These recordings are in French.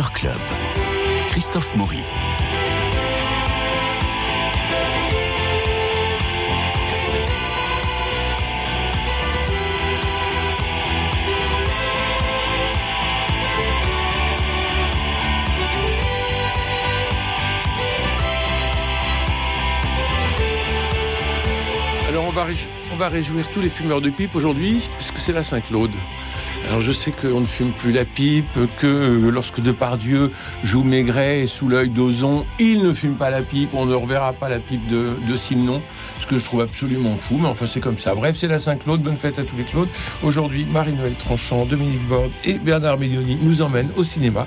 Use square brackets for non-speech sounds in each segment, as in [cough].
Club. Christophe Maury. Alors on va, on va réjouir tous les fumeurs de pipe aujourd'hui, puisque c'est la Saint-Claude. Alors je sais qu'on ne fume plus la pipe, que euh, lorsque Depardieu joue Maigret sous l'œil d'Ozon, il ne fume pas la pipe, on ne reverra pas la pipe de, de Simon, que je trouve absolument fou, mais enfin c'est comme ça. Bref, c'est la Saint-Claude, bonne fête à tous les Claudes. Aujourd'hui, Marie-Noël Tranchant, Dominique Borde et Bernard Mélioni nous emmènent au cinéma.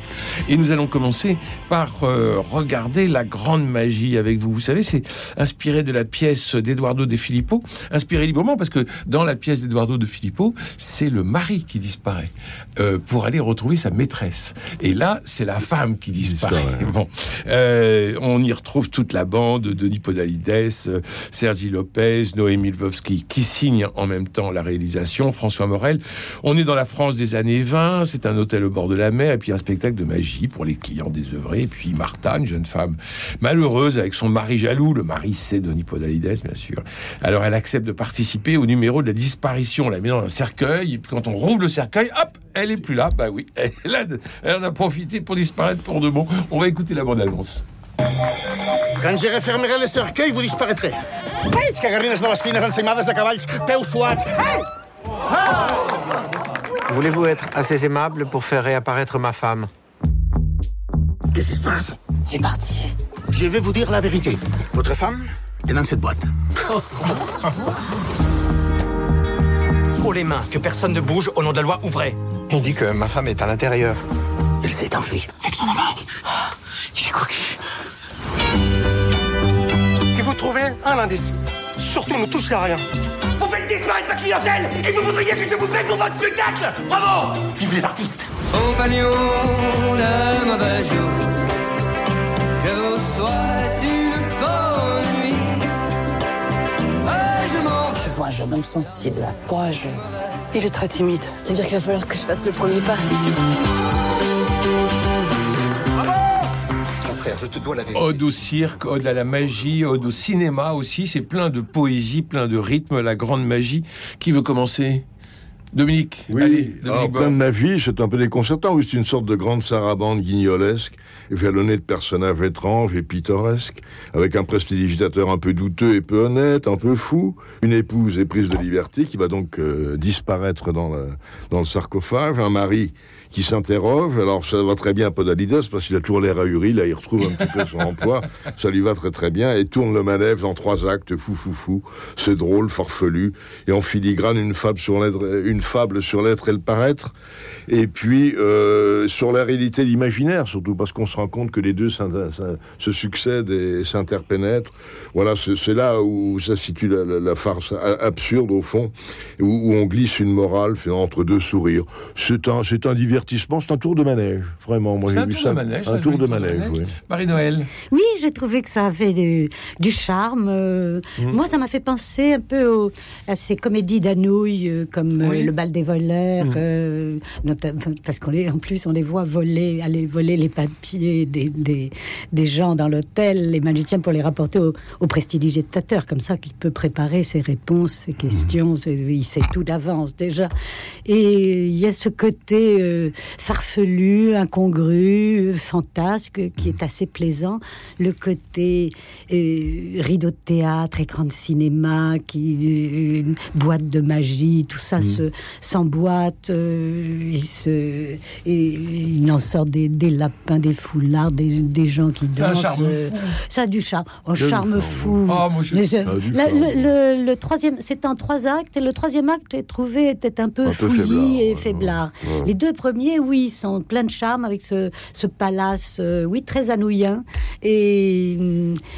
Et nous allons commencer par euh, regarder la grande magie avec vous. Vous savez, c'est inspiré de la pièce d'Eduardo De Filippo, inspiré librement parce que dans la pièce d'Eduardo De Filippo, c'est le mari qui disparaît euh, pour aller retrouver sa maîtresse. Et là, c'est la femme qui disparaît. Bon, Euh, on y retrouve toute la bande de Denis Podalides, euh, Sergi Lopez, Noémie Lvovsky qui signe en même temps la réalisation, François Morel. On est dans la France des années 20, c'est un hôtel au bord de la mer et puis un spectacle de magie pour les clients désœuvrés. Et puis Martha, une jeune femme malheureuse avec son mari jaloux. Le mari, c'est Denis Podalides, bien sûr. Alors elle accepte de participer au numéro de la disparition. On la met dans un cercueil et puis quand on rouvre le cercueil, hop, elle est plus là. Bah oui, [laughs] elle, a- elle en a profité pour disparaître pour de bon. On va écouter la bande-annonce. Quand je refermerai le cercueil, vous disparaîtrez. Veig cagarrines de les fines ensaïmades de cavalls, peus suats. Hey! Voulez-vous être assez aimable pour faire réapparaître ma femme? Qu'est-ce qui se passe? Il est parti. Je vais vous dire la vérité. Votre femme? Est dans cette boîte. [laughs] Haut les mains, que personne ne bouge, au nom de la loi, ouvrez. Il dit que ma femme est à l'intérieur. Elle s'est enfuie. Avec son amant. Il est coquille. Trouvez un indice. Surtout ne touchez à rien. Vous faites disparaître ma clientèle et vous voudriez que je vous paie pour votre spectacle Bravo Vive les artistes. Compagnon de mauvais jour, je vous souhaite une bonne nuit. Je m'en Je vois un jeune homme sensible, courageux. Il est très timide. C'est-à-dire qu'il va falloir que je fasse le premier pas. Frère, je te dois la vérité. Ode au cirque, ode à la magie, ode au cinéma aussi. C'est plein de poésie, plein de rythme, la grande magie. Qui veut commencer? Dominique Oui, Allez, Dominique alors plein de magie, c'est un peu déconcertant. Oui, c'est une sorte de grande sarabande guignolesque, jalonnée de personnages étranges et pittoresques, avec un prestidigitateur un peu douteux et peu honnête, un peu fou, une épouse éprise de liberté qui va donc euh, disparaître dans le, dans le sarcophage, un mari qui s'interroge. Alors ça va très bien à Podalides parce qu'il a toujours l'air ahuri, là il retrouve un petit peu son [laughs] emploi, ça lui va très très bien et tourne le manège en trois actes, fou fou fou, c'est drôle, farfelu et en filigrane une fable sur l'être, une fable sur l'être et le paraître et puis euh, sur la réalité l'imaginaire surtout parce qu'on se rend compte que les deux se succèdent et s'interpénètrent. Voilà, c'est là où ça situe la, la- la farce absurde au fond, où, où on glisse une morale entre deux sourires. C'est un, c'est un divertissement, c'est un tour de manège, vraiment. Moi C'est j'ai un vu tour ça, de manège, un tour de manège. manège. oui. Marie-Noël. Oui, j'ai trouvé que ça avait du, du charme. euh, Mmh. Moi, ça m'a fait penser un peu au- à ces comédies d'Anouilh, euh, comme euh. Le bal des voleurs, Mmh. euh, notamment- parce qu'en en plus, on les voit voler, aller voler les papiers des, des, des gens dans l'hôtel, les magiciens, pour les rapporter au, au prestidigitateur, comme ça qu'il peut préparer ses réponses, ses questions. c'est- Il sait tout d'avance déjà. Et il y a ce côté euh, farfelu, incongru, euh, fantasque, qui est assez plaisant. Le côté euh, rideau de théâtre, écran de cinéma, qui, euh, une boîte de magie, tout ça se, s'emboîte. euh, il, se, et il en sort des, des lapins, des foulards, des, des gens qui dansent. euh, ça a du charme. Un Quel charme fou. Oh, moi, je- Mais Ça le, le- le troisième, c'est en trois actes, et le troisième acte, j'ai trouvé, était un peu Un peu fouillis faiblard, et ouais, faiblard. ouais. Les deux premiers, oui, sont pleins de charme avec ce, ce palace, euh, oui, très anouillant. Et,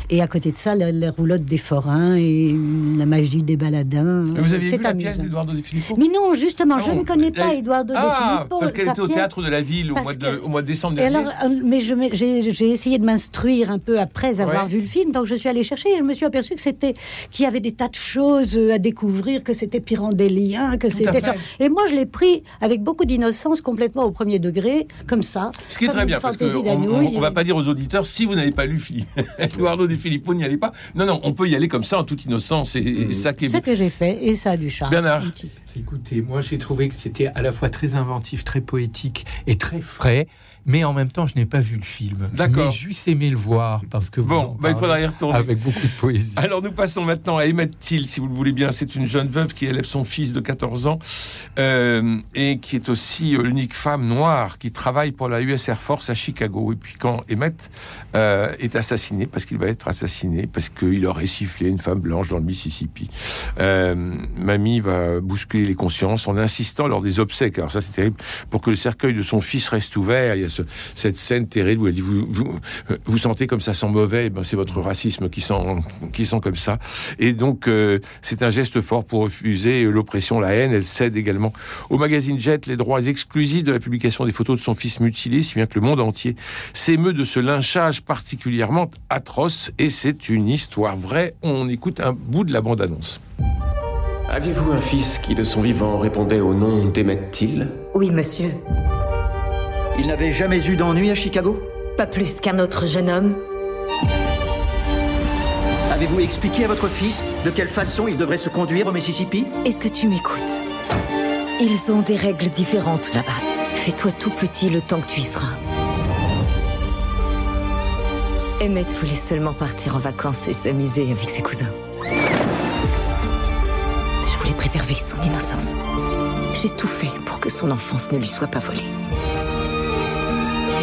et à côté de ça, la, la roulotte des forains et la magie des baladins. Vous aviez C'est vu la amusant. pièce d'Eduardo De Filippo Mais non, justement, je ne connais pas elle- Eduardo de Ah, Filippo. parce qu'elle était au théâtre de la ville au mois, de, que- au mois de décembre dernier. alors, euh, mais j'ai essayé de m'instruire un peu après avoir Ouais. vu le film, donc je suis allée chercher et je me suis aperçue que c'était qu'il y avait des tas de choses euh, à découvrir, que c'était pyrandélien, que c'était. Et moi, je l'ai pris avec beaucoup d'innocence, complètement complètement au premier degré, comme ça. Ce qui est très bien, parce qu'on on va pas dire aux auditeurs si vous n'avez pas lu Philippe, [laughs] Eduardo de Filippo, n'y allez pas. Non, non, on peut y aller comme ça en toute innocence et, et ça qui est C'est ce que j'ai fait et ça a du charme. Bernard. Écoutez, moi j'ai trouvé que c'était à la fois très inventif, très poétique et très frais, mais en même temps je n'ai pas vu le film. D'accord. Mais juste aimé le voir parce que Bon, bah, il faudra y retourner. avec beaucoup de poésie. Alors nous passons maintenant à Emmett Till, si vous le voulez bien. C'est une jeune veuve qui élève son fils de 14 ans euh, et qui est aussi euh, l'unique femme noire qui travaille pour la US Air Force à Chicago. Et puis quand Emmett euh, est assassiné, parce qu'il va être assassiné, parce qu'il aurait sifflé une femme blanche dans le Mississippi, euh, Mamie va bousculer les consciences en insistant lors des obsèques. Alors ça c'est terrible, pour que le cercueil de son fils reste ouvert. Il y a ce- cette scène terrible où elle dit vous, vous, vous sentez comme ça sent mauvais, Eh ben, c'est votre racisme qui sent, qui sent comme ça. Et donc, euh, c'est un geste fort pour refuser l'oppression, la haine. Elle cède également au magazine Jet les droits exclusifs de la publication des photos de son fils mutilé, si bien que le monde entier s'émeut de ce lynchage particulièrement atroce. Et c'est une histoire vraie. On écoute un bout de la bande-annonce. Aviez-vous un fils qui, de son vivant, répondait au nom d'Emmett Till Oui, monsieur. Il n'avait jamais eu d'ennui à Chicago? Pas plus qu'un autre jeune homme. Avez-vous expliqué à votre fils de quelle façon il devrait se conduire au Mississippi? Est-ce que tu m'écoutes? Ils ont des règles différentes là-bas. Fais-toi tout petit le temps que tu y seras. Emmett voulait seulement partir en vacances et s'amuser avec ses cousins. Je voulais préserver son innocence. J'ai tout fait pour que son enfance ne lui soit pas volée.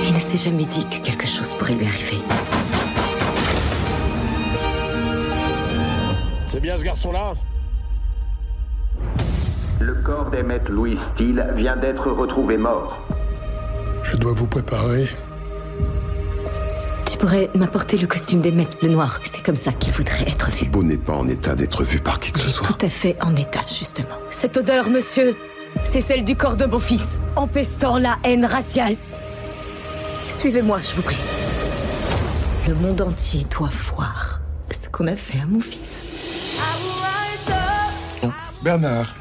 Il ne s'est jamais dit que quelque chose pourrait lui arriver. C'est bien ce garçon-là Le corps d'Emmett Louis Till vient d'être retrouvé mort. Je dois vous préparer. Tu pourrais m'apporter le costume d'Emmett, le noir. C'est comme ça qu'il voudrait être vu. Beau n'est pas en état d'être vu par qui que ce soit. Tout à fait en état, justement. Cette odeur, monsieur, c'est celle du corps de mon fils, empestant la haine raciale. Suivez-moi, je vous prie. Le monde entier doit voir ce qu'on a fait à mon fils. Bernard.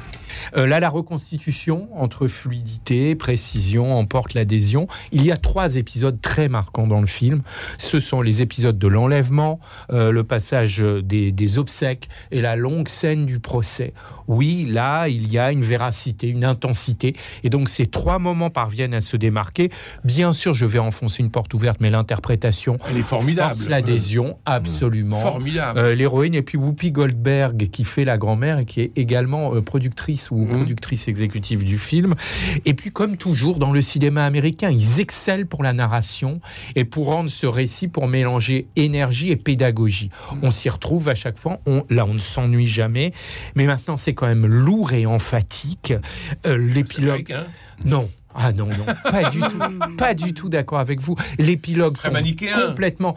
Euh, là, la reconstitution entre fluidité, précision, emporte l'adhésion. Il y a trois épisodes très marquants dans le film. Ce sont les épisodes de l'enlèvement, euh, le passage des, des obsèques et la longue scène du procès. Oui, là, il y a une véracité, une intensité. Et donc, ces trois moments parviennent à se démarquer. Bien sûr, je vais enfoncer une porte ouverte, mais l'interprétation Elle est formidable. l'adhésion, absolument. Formidable. Euh, L'héroïne, et puis Whoopi Goldberg, qui fait la grand-mère et qui est également euh, productrice ou Mhm. productrice exécutive du film. Et puis, comme toujours dans le cinéma américain, ils excellent pour la narration et pour rendre ce récit, pour mélanger énergie et pédagogie. On s'y retrouve à chaque fois. On, là, on ne s'ennuie jamais. Mais maintenant, c'est quand même lourd et emphatique. Euh, L'épilogue. Non. Ah non, non, pas du tout, [laughs] pas du tout d'accord avec vous. L'épilogue Très tombe manichéen. complètement,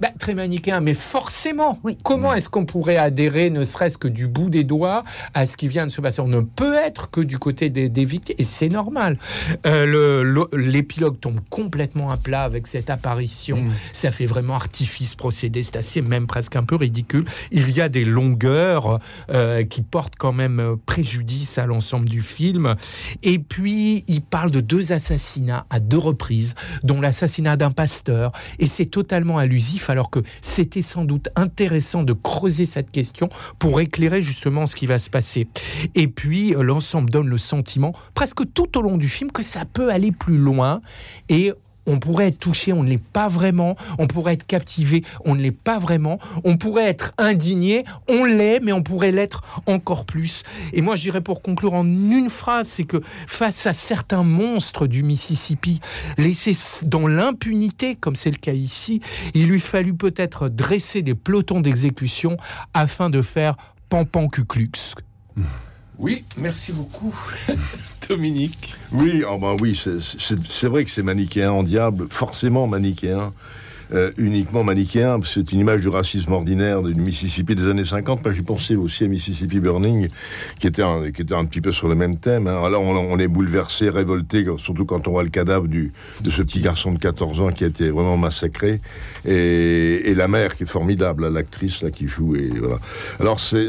Bah, très manichéen, mais forcément. Comment est-ce qu'on pourrait adhérer, ne serait-ce que du bout des doigts, à ce qui vient de se passer? On ne peut être que du côté des, des victimes, et c'est normal. Euh, L'épilogue tombe complètement à plat avec cette apparition. Ça fait vraiment artifice procédé. C'est assez même presque un peu ridicule. Il y a des longueurs euh, qui portent quand même euh, préjudice à l'ensemble du film. Et puis, il parle de deux assassinats à deux reprises, dont l'assassinat d'un pasteur. Et c'est totalement allusif, alors que c'était sans doute intéressant de creuser cette question pour éclairer justement ce qui va se passer. Et puis, euh, l'ensemble donne le sentiment, presque tout au long du film, que ça peut aller plus loin. Et on pourrait être touché, on ne l'est pas vraiment. On pourrait être captivé, on ne l'est pas vraiment. On pourrait être indigné, on l'est, mais on pourrait l'être encore plus. Et moi, j'irais pour conclure en une phrase, c'est que face à certains monstres du Mississippi, laissés dans l'impunité, comme c'est le cas ici, il lui fallut peut-être dresser des pelotons d'exécution afin de faire pampan cuclux. Oui, merci beaucoup, [laughs] Dominique. Oui, oh ben oui, c'est vrai que c'est manichéen en diable, forcément manichéen. Euh, uniquement manichéen. C'est une image du racisme ordinaire du Mississippi des années 50. Moi, j'ai pensé aussi à Mississippi Burning, qui était un, qui était un petit peu sur le même thème. Hein. Alors, on, est bouleversé, révolté, surtout quand on voit le cadavre du, de ce petit garçon de 14 ans qui a été vraiment massacré. Et, la mère qui est formidable, l'actrice là qui joue. Et voilà. Alors, c'est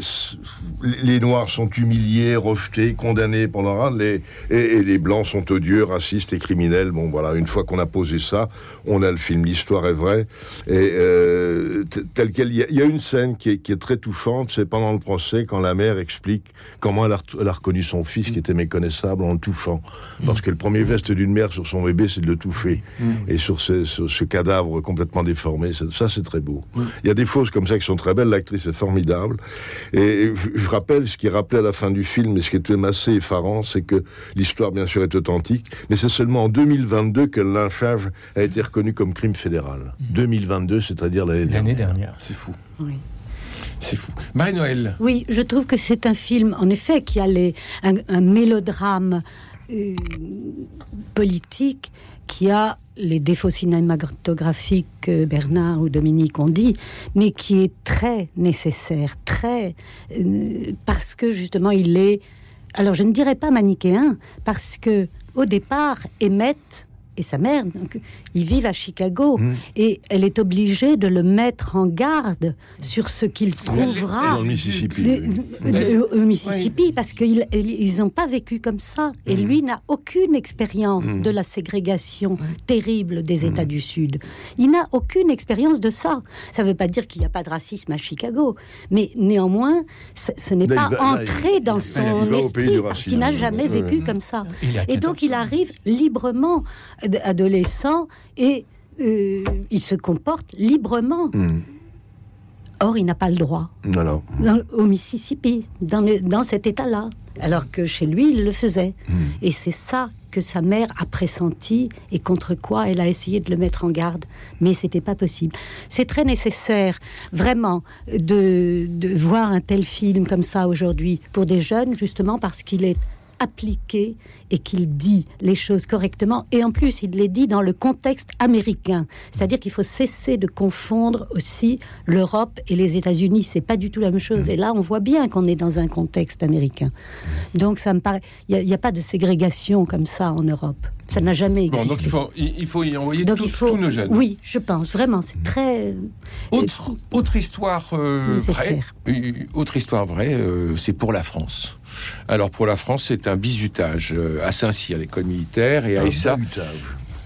les Noirs sont humiliés, rejetés, condamnés pour leur les, et, et, les Blancs sont odieux, racistes et criminels. Bon, voilà, une fois qu'on a posé ça, on a le film, l'histoire est vraie. Et euh, tel quel, il y, a une scène qui est, qui est très touchante, c'est pendant le procès, quand la mère explique comment elle a, elle a, reconnu son fils qui était méconnaissable en le touchant. Parce que le premier geste d'une mère sur son bébé, c'est de le touffer. Et sur ce, sur ce, cadavre complètement déformé, ça c'est très beau. Il y a des choses comme ça qui sont très belles, l'actrice est formidable. Et je rappelle ce qui est rappelé à la fin du film, et ce qui est même assez effarant, c'est que l'histoire, bien sûr, est authentique, mais c'est seulement en 2022 que le lynchage a été reconnu comme crime fédéral. 2022, c'est-à-dire l'année dernière. dernière. C'est fou. Oui. C'est fou. Marie-Noël. Oui, je trouve que c'est un film, en effet, qui a les, un, un mélodrame euh, politique qui a les défauts cinématographiques que Bernard ou Dominique ont dit, mais qui est très nécessaire, très euh, parce que justement il est. Alors je ne dirais pas manichéen, parce que au départ, Emmett et sa mère, donc, ils vivent à Chicago Mmh. et elle est obligée de le mettre en garde sur ce qu'il trouvera Dans le Mississippi. des- oui. de- au Mississippi parce qu'ils ils n'ont pas vécu comme ça et lui n'a aucune expérience Mhm. de la ségrégation terrible des États du Sud. Il n'a aucune expérience de ça. Ça ne veut pas dire qu'il n'y a pas de racisme à Chicago, mais néanmoins, ce, ce n'est pas va- entré dans il- son il au esprit du parce qu'il n'a jamais vécu comme ça. Et donc 14 il arrive librement, adolescent, et euh, il se comporte librement. Mmh. Or, il n'a pas le droit Non, non. dans- au Mississippi, dans, le- dans cet état-là, alors que chez lui, il le faisait. Et c'est ça que sa mère a pressenti et contre quoi elle a essayé de le mettre en garde, mais c'était pas possible. C'est très nécessaire, vraiment, de, de voir un tel film comme ça aujourd'hui pour des jeunes, justement parce qu'il est appliqué et qu'il dit les choses correctement. Et en plus, il les dit dans le contexte américain. C'est-à-dire qu'il faut cesser de confondre aussi l'Europe et les États-Unis. C'est pas du tout la même chose. Et là, on voit bien qu'on est dans un contexte américain. Donc, ça me paraît. Il n'y a, pas de ségrégation comme ça en Europe. Ça n'a jamais Bon, existé. donc il faut, il il faut y envoyer Donc, tous- il faut- tous nos jeunes. Oui, je pense vraiment. C'est très. Autre, autre histoire euh, vraie, euh, autre histoire vraie, euh, c'est pour la France. Alors pour la France, c'est un bizutage euh, à Saint-Cyr, l'école militaire, et à Issa.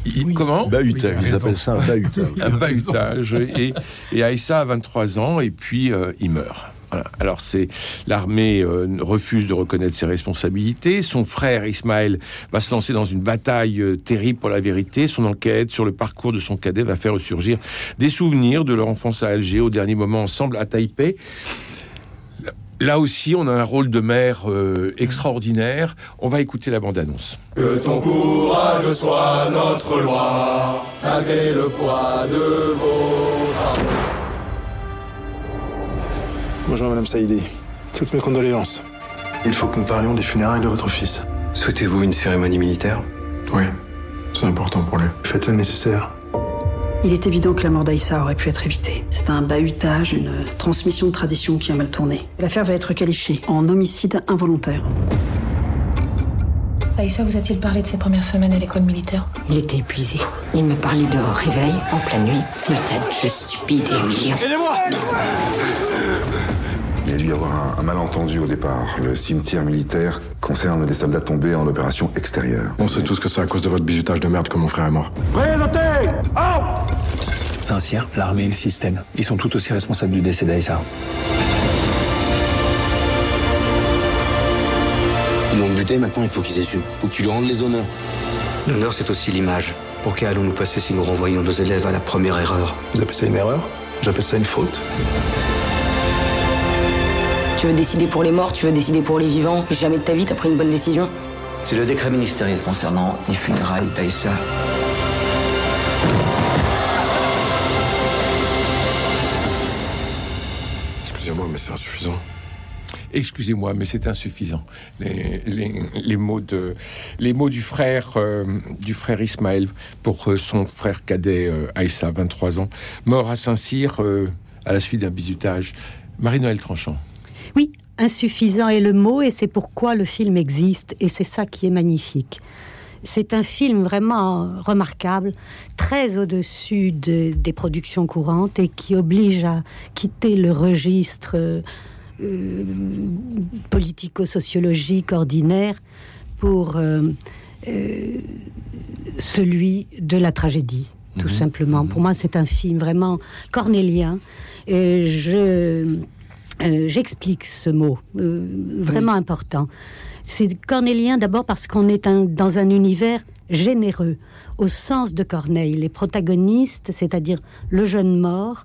Il- Comment? Bahutage, ils appellent ça un bahutage. un bahutage. Et, et Aïssa a 23 ans et puis euh, il meurt. Voilà. Alors c'est l'armée euh, refuse de reconnaître ses responsabilités. Son frère Ismaël va se lancer dans une bataille euh, terrible pour la vérité. Son enquête sur le parcours de son cadet va faire ressurgir des souvenirs de leur enfance à Alger au dernier moment ensemble à Taipei. Là aussi, on a un rôle de mère euh, extraordinaire. On va écouter la bande-annonce. Que ton courage soit notre loi, malgré le poids de vos drapeaux. Bonjour Madame Saïdi. Toutes mes condoléances. Il faut que nous parlions des funérailles de votre fils. Souhaitez-vous une cérémonie militaire? Oui, c'est important pour lui. Faites le nécessaire. Il est évident que la mort d'Aïssa aurait pu être évitée. C'est un bahutage, une transmission de tradition qui a mal tourné. L'affaire va être qualifiée en homicide involontaire. Aïssa vous a-t-il parlé de ses premières semaines à l'école militaire? Il était épuisé. Il me parlait de réveil en pleine nuit. Me tête juste stupide et humiliant. Il y a dû y avoir un, un malentendu au départ. Le cimetière militaire concerne les soldats tombés en opération extérieure. On sait tous que c'est à cause de votre bizutage de merde que mon frère est mort. Présentez Saint-Cyr, l'armée et le système. Ils sont tout aussi responsables du décès d'Aïssa. Ils l'ont buté, maintenant il faut qu'ils assument. Faut qu'ils lui rendent les honneurs. L'honneur, c'est aussi l'image. Pour qui allons-nous passer si nous renvoyons nos élèves à la première erreur? Vous appelez ça une erreur? J'appelle ça une faute? Tu veux décider pour les morts, tu veux décider pour les vivants. Jamais de ta vie, t'as pris une bonne décision. C'est le décret ministériel concernant les funérailles d'Aïssa. Excusez-moi, mais c'est insuffisant. Excusez-moi, mais c'est insuffisant. Les, les- les mots de, les mots du frère, euh, du frère Ismaël pour euh, son frère cadet euh, Aïssa, 23 ans, mort à Saint-Cyr euh, à la suite d'un bizutage. Marie-Noël Tranchant. Oui, insuffisant est le mot et c'est pourquoi le film existe et c'est ça qui est magnifique. C'est un film vraiment remarquable, très au-dessus de- des productions courantes et qui oblige à quitter le registre euh, euh, politico-sociologique ordinaire pour euh, euh, celui de la tragédie, tout Mhm. simplement. Pour moi, c'est un film vraiment cornélien. Et je euh, j'explique ce mot, euh, vraiment important. C'est cornélien d'abord parce qu'on est un- dans un univers généreux, au sens de Corneille. Les protagonistes, c'est-à-dire le jeune mort,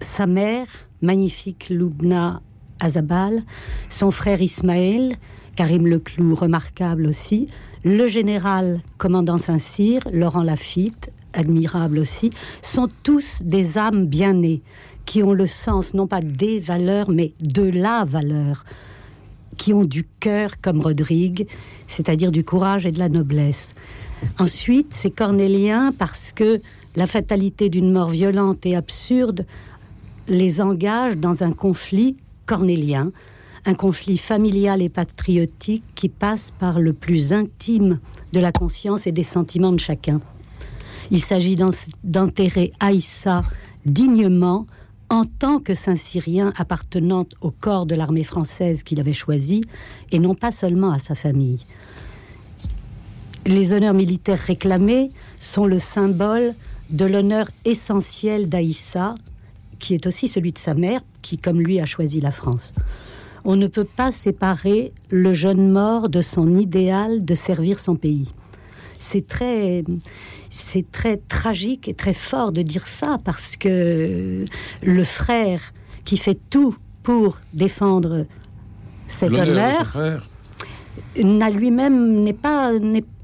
sa mère, magnifique Loubna Azabal, son frère Ismaël, Karim Leclou, remarquable aussi, le général commandant Saint-Cyr, Laurent Lafitte, admirable aussi, sont tous des âmes bien nées, qui ont le sens non pas des valeurs, mais de la valeur, qui ont du cœur comme Rodrigue, c'est-à-dire du courage et de la noblesse. Ensuite, c'est cornélien parce que la fatalité d'une mort violente et absurde les engage dans un conflit cornélien, un conflit familial et patriotique qui passe par le plus intime de la conscience et des sentiments de chacun. Il s'agit d'en- d'enterrer Aïssa dignement en tant que Saint-Syrien appartenant au corps de l'armée française qu'il avait choisi et non pas seulement à sa famille. Les honneurs militaires réclamés sont le symbole de l'honneur essentiel d'Aïssa, qui est aussi celui de sa mère, qui, comme lui, a choisi la France. On ne peut pas séparer le jeune mort de son idéal de servir son pays. C'est très, c'est très tragique et très fort de dire ça parce que le frère qui fait tout pour défendre cet honneur n'a lui-même n'est pas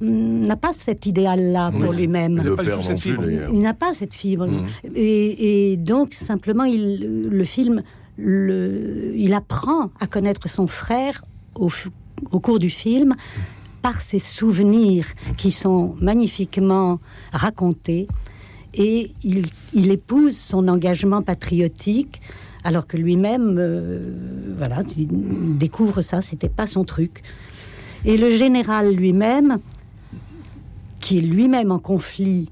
n'a pas cet idéal-là pour Oui. lui-même. Et le père non plus, d'ailleurs. Il n'a pas cette fibre. Mhm. Et, et donc, simplement, il, le film, le, il apprend à connaître son frère au cours du film par ses souvenirs qui sont magnifiquement racontés. Et il, il épouse son engagement patriotique, alors que lui-même, euh, voilà, il découvre ça, c'était pas son truc. Et le général lui-même, qui est lui-même en conflit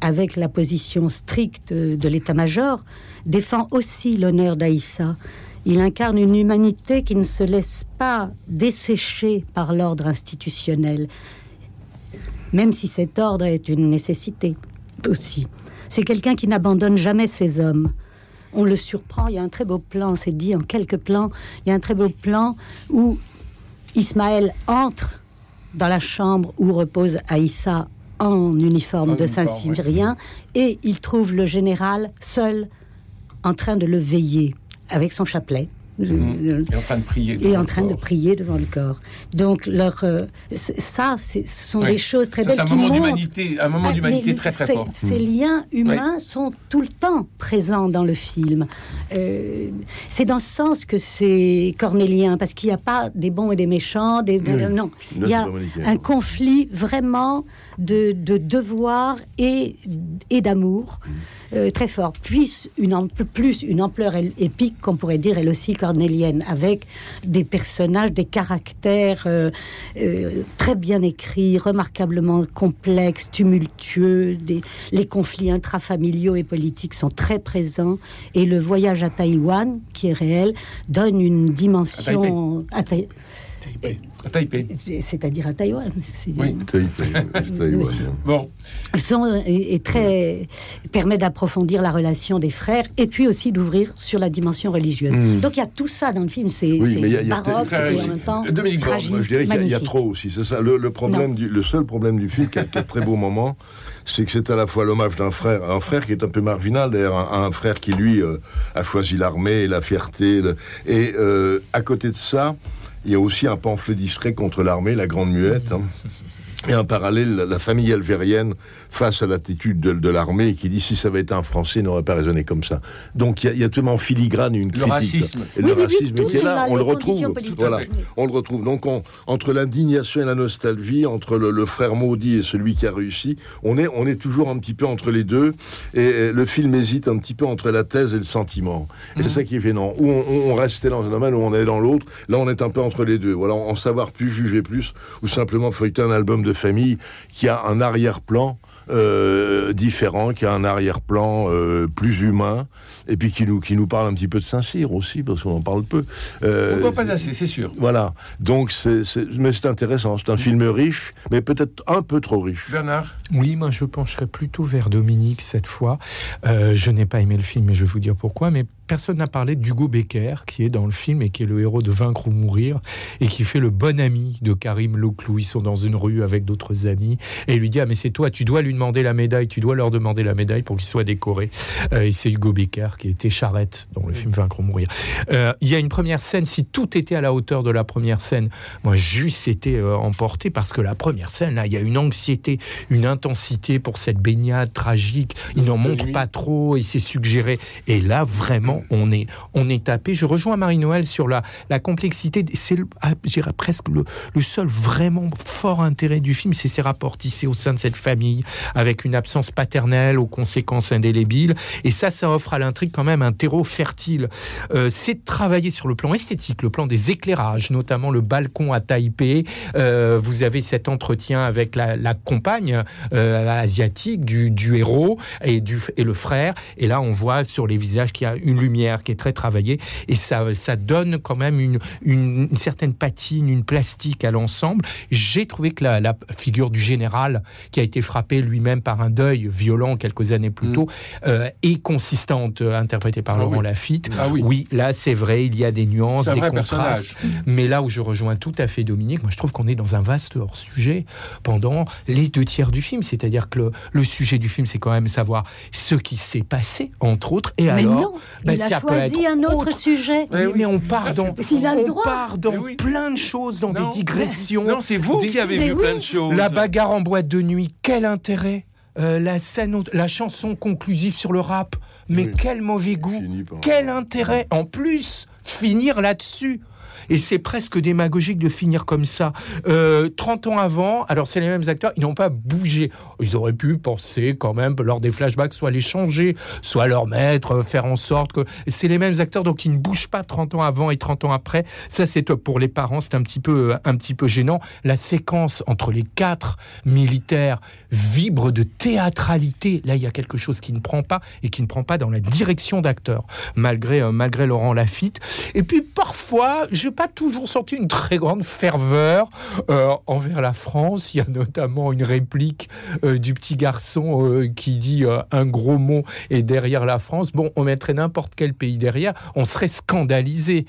avec la position stricte de l'état-major, défend aussi l'honneur d'Aïssa. Il incarne une humanité qui ne se laisse pas dessécher par l'ordre institutionnel, même si cet ordre est une nécessité aussi. C'est quelqu'un qui n'abandonne jamais ses hommes. On le surprend, il y a un très beau plan, c'est dit en quelques plans, il y a un très beau plan où Ismaël entre dans la chambre où repose Aïssa en uniforme En de Saint-Cyrien et il trouve le général seul en train de le veiller avec son chapelet. Mhm. Et en train de prier. Et devant en le train de corps. prier devant le corps. Donc, leur, euh, ça, ce sont des choses très Ça, belles c'est un qui moment d'humanité- un moment Ah, d'humanité très, très ces- fort. Ces Mm. liens humains sont tout le temps présents dans le film. Euh, c'est dans ce sens que c'est cornélien, parce qu'il n'y a pas des bons et des méchants. Des, Oui. non, il y a un conflit vraiment de, de devoir et, et d'amour euh, très fort. Plus une, plus une ampleur épique, qu'on pourrait dire, elle aussi cornélienne, avec des personnages, des caractères euh, euh, très bien écrits, remarquablement complexes, tumultueux. Des, les conflits intrafamiliaux et politiques sont très présents. Et le voyage à Taïwan, qui est réel, donne une dimension... à À Taipei. C'est-à-dire à Taïwan. Oui. [laughs] Aussi. Bon. sont, est, est très permet d'approfondir la relation des frères et puis aussi d'ouvrir sur la dimension religieuse. Mm. Donc il y a tout ça dans le film, c'est Oui, mais il y a- il y a baroque et en même temps Dominique tragique, moi, je dirais qu'il y a- il y, a magnifique. trop aussi. C'est ça. Le, le problème, du, le seul problème du film, qui a, qui a de très beau moment, c'est que c'est à la fois l'hommage d'un frère, un frère qui est un peu marginal, d'ailleurs, un, un frère qui lui euh, a choisi l'armée, la fierté, le- et euh, à côté de ça. Il y a aussi un pamphlet distrait contre l'armée, la Grande Muette, hein, Et en parallèle, la famille algérienne face à l'attitude de, de l'armée qui dit si ça avait été un Français, il n'aurait pas raisonné comme ça. Donc il y y a tellement en filigrane une critique. racisme. Et Oui, le oui, oui, racisme qui est là, on le retrouve. Voilà, on le retrouve. Donc on- entre l'indignation et la nostalgie, entre le, le frère maudit et celui qui a réussi, on est, on est toujours un petit peu entre les deux. Et le film hésite un petit peu entre la thèse et le sentiment. Et c'est ça qui est gênant. Où on, on- on restait dans un domaine, où on est dans l'autre. Là, on est un peu entre les deux. Voilà, en savoir plus, juger plus, ou simplement feuilleter un album de famille qui a un arrière-plan euh, différent, qui a un arrière-plan euh, plus humain, et puis qui nous, qui nous parle un petit peu de Saint-Cyr aussi, parce qu'on en parle peu. Euh, On ne voit pas assez, c'est sûr. Voilà. Donc, c'est, mais c'est intéressant. C'est un film riche, mais peut-être un peu trop riche. Bernard? Oui, moi je pencherais plutôt vers Dominique cette fois. Euh, je n'ai pas aimé le film et je vais vous dire pourquoi, mais personne n'a parlé d'Hugo Becker qui est dans le film et qui est le héros de Vaincre ou Mourir et qui fait le bon ami de Karim Leclou. Ils sont dans une rue avec d'autres amis et il lui dit Ah, mais c'est toi, tu dois lui demander la médaille, tu dois leur demander la médaille pour qu'il soit décoré. Euh, et c'est Hugo Becker qui était charrette dans le film Vaincre ou Mourir. Euh, Il y a une première scène, si tout était à la hauteur de la première scène, moi juste été euh, emporté parce que la première scène, là, il y a une anxiété, une intensité pour cette baignade tragique. Il n'en montre pas trop, il s'est suggéré. Et là, vraiment, on est, on est tapé. Je rejoins Marie-Noël sur la, la complexité. C'est, ah, presque le, le seul vraiment fort intérêt du film, c'est ces rapports tissés au sein de cette famille, avec une absence paternelle aux conséquences indélébiles. Et ça, ça offre à l'intrigue quand même un terreau fertile. Euh, c'est travailler sur le plan esthétique, le plan des éclairages, notamment le balcon à Taipei. Euh, vous avez cet entretien avec la, la compagne euh, asiatique du, du héros et, du, et le frère. Et là, on voit sur les visages qu'il y a une lumière qui est très travaillée. Et ça, ça donne quand même une, une, une certaine patine, une plastique à l'ensemble. J'ai trouvé que la, la figure du général, qui a été frappé lui-même par un deuil violent quelques années plus tôt, euh, est consistante, euh, interprétée par Mm. Ah Laurent oui. Lafitte. Ah oui. là, c'est vrai, il y a des nuances, des contrastes. personnage. Mais là où je rejoins tout à fait Dominique, moi je trouve qu'on est dans un vaste hors-sujet pendant les deux tiers du film. C'est-à-dire que le, le sujet du film, c'est quand même savoir ce qui s'est passé, entre autres. Et Mais alors, non, ben, il a choisi un autre sujet. oui, mais on part dans, Il a le on part dans plein de choses, dans des digressions. Non, c'est vous Des- qui avez Mais vu oui. plein de choses. La bagarre en boîte de nuit, quel intérêt Euh, la scène, la chanson conclusive sur le rap, mais quel mauvais goût, quel intérêt. En plus, finir là-dessus. Et c'est presque démagogique de finir comme ça. Euh, 30 ans avant, alors c'est les mêmes acteurs, ils n'ont pas bougé. Ils auraient pu penser quand même, lors des flashbacks, soit les changer, soit leur mettre, euh, faire en sorte que... C'est les mêmes acteurs, donc ils ne bougent pas 30 ans avant et 30 ans après. Ça, c'est pour les parents, c'est un petit peu, euh, un petit peu gênant. La séquence entre les quatre militaires vibre de théâtralité. Là, il y a quelque chose qui ne prend pas et qui ne prend pas dans la direction d'acteurs, malgré, euh, malgré Laurent Lafitte. Et puis parfois, j'ai pas toujours senti une très grande ferveur euh, envers la France. Il y a notamment une réplique euh, du petit garçon euh, qui dit un gros mot et derrière la France. Bon, on mettrait n'importe quel pays derrière, on serait scandalisé.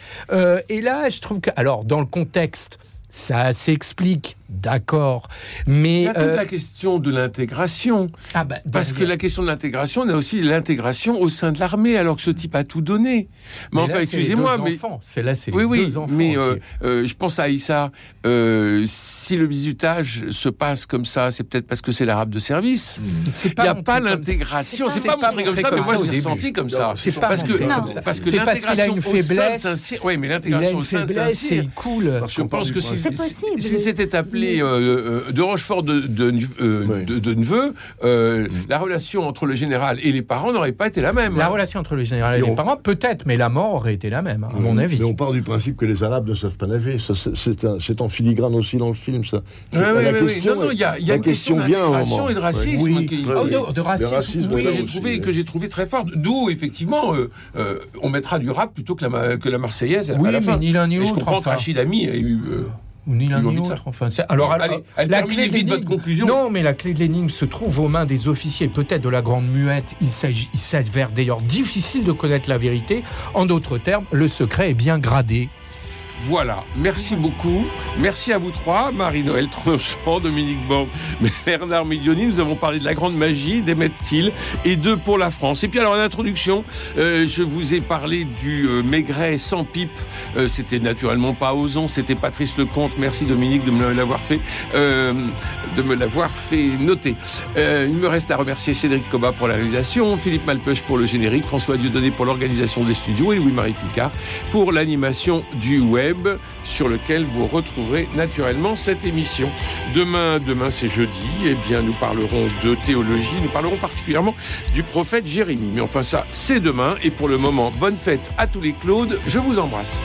Et là, je trouve que, alors, dans le contexte, ça s'explique, d'accord, mais Il y a toute euh, la question de l'intégration. Ah bah, Parce que la question de l'intégration, on a aussi l'intégration au sein de l'armée, alors que ce type a tout donné. Mais, Mais enfin, c'est excusez-moi, deux mais. enfants. C'est là, c'est les oui, oui, deux enfants mais qui- euh, euh, je pense à Aïssa. euh, si le bizutage se passe comme ça, c'est peut-être parce que c'est l'arabe de service. C'est Il n'y a pas l'intégration. C'est C'est pas pas montré comme ça, mais comme moi je l'ai début. ressenti comme ça. c'est pas parce que parce que C'est parce qu'il a l'intégration une faiblesse. Oui, mais l'intégration au sein de Saint-Cyr. il coule. Je pense que C'est si c'était appelé euh, euh, de Rochefort de, de, euh, de- de Neveu, euh, la relation entre le général et les parents n'aurait pas été la même. La hein. relation entre le général et les parents, peut-être, mais la mort aurait été la même, à mon avis. Mais on part du principe que les Arabes ne savent pas nager. C'est- en filigrane aussi dans le film, ça. La question. Non, non, il y a, y a la une question moment. et de racisme Oui, qui, Oh, de, racisme, racisme, oui, j'ai trouvé, oui. que j'ai trouvé très forte. D'où, effectivement, euh, euh, on mettra du rap plutôt que la, que la Marseillaise Oui, à la mais fin. ni l'un ni Et je l'autre, comprends que Rachid Ami ait eu... ni l'un ni l'autre. Enfin, alors, Bon, alors, allez, allez, la terminez clé de vite votre l'énigme- conclusion. Non, mais la clé de l'énigme se trouve aux mains des officiers, peut-être de la grande muette. Il s'avère d'ailleurs difficile de connaître la vérité. En d'autres termes, le secret est bien gradé. Voilà, merci beaucoup. Merci à vous trois, Marie-Noël Tronchamp, Dominique Borg, [laughs] Bernard Midioni. Nous avons parlé de la grande magie d'Emmett Till et de Pour la France. Et puis alors en introduction, euh, je vous ai parlé du euh, Maigret sans pipe. Euh, c'était naturellement pas Ozon, c'était Patrice Lecomte. Merci Dominique de me l'avoir fait, euh, de me l'avoir fait noter. Il me reste à remercier Cédric Coba pour la réalisation, Philippe Malpeuch pour le générique, François Dieudonné pour l'organisation des studios et Louis-Marie Picard pour l'animation du web sur lequel vous retrouverez naturellement cette émission. Demain, demain c'est jeudi, eh bien nous parlerons de théologie, nous parlerons particulièrement du prophète Jérémie. Mais enfin ça, c'est demain et pour le moment, bonne fête à tous les Claudes, je vous embrasse.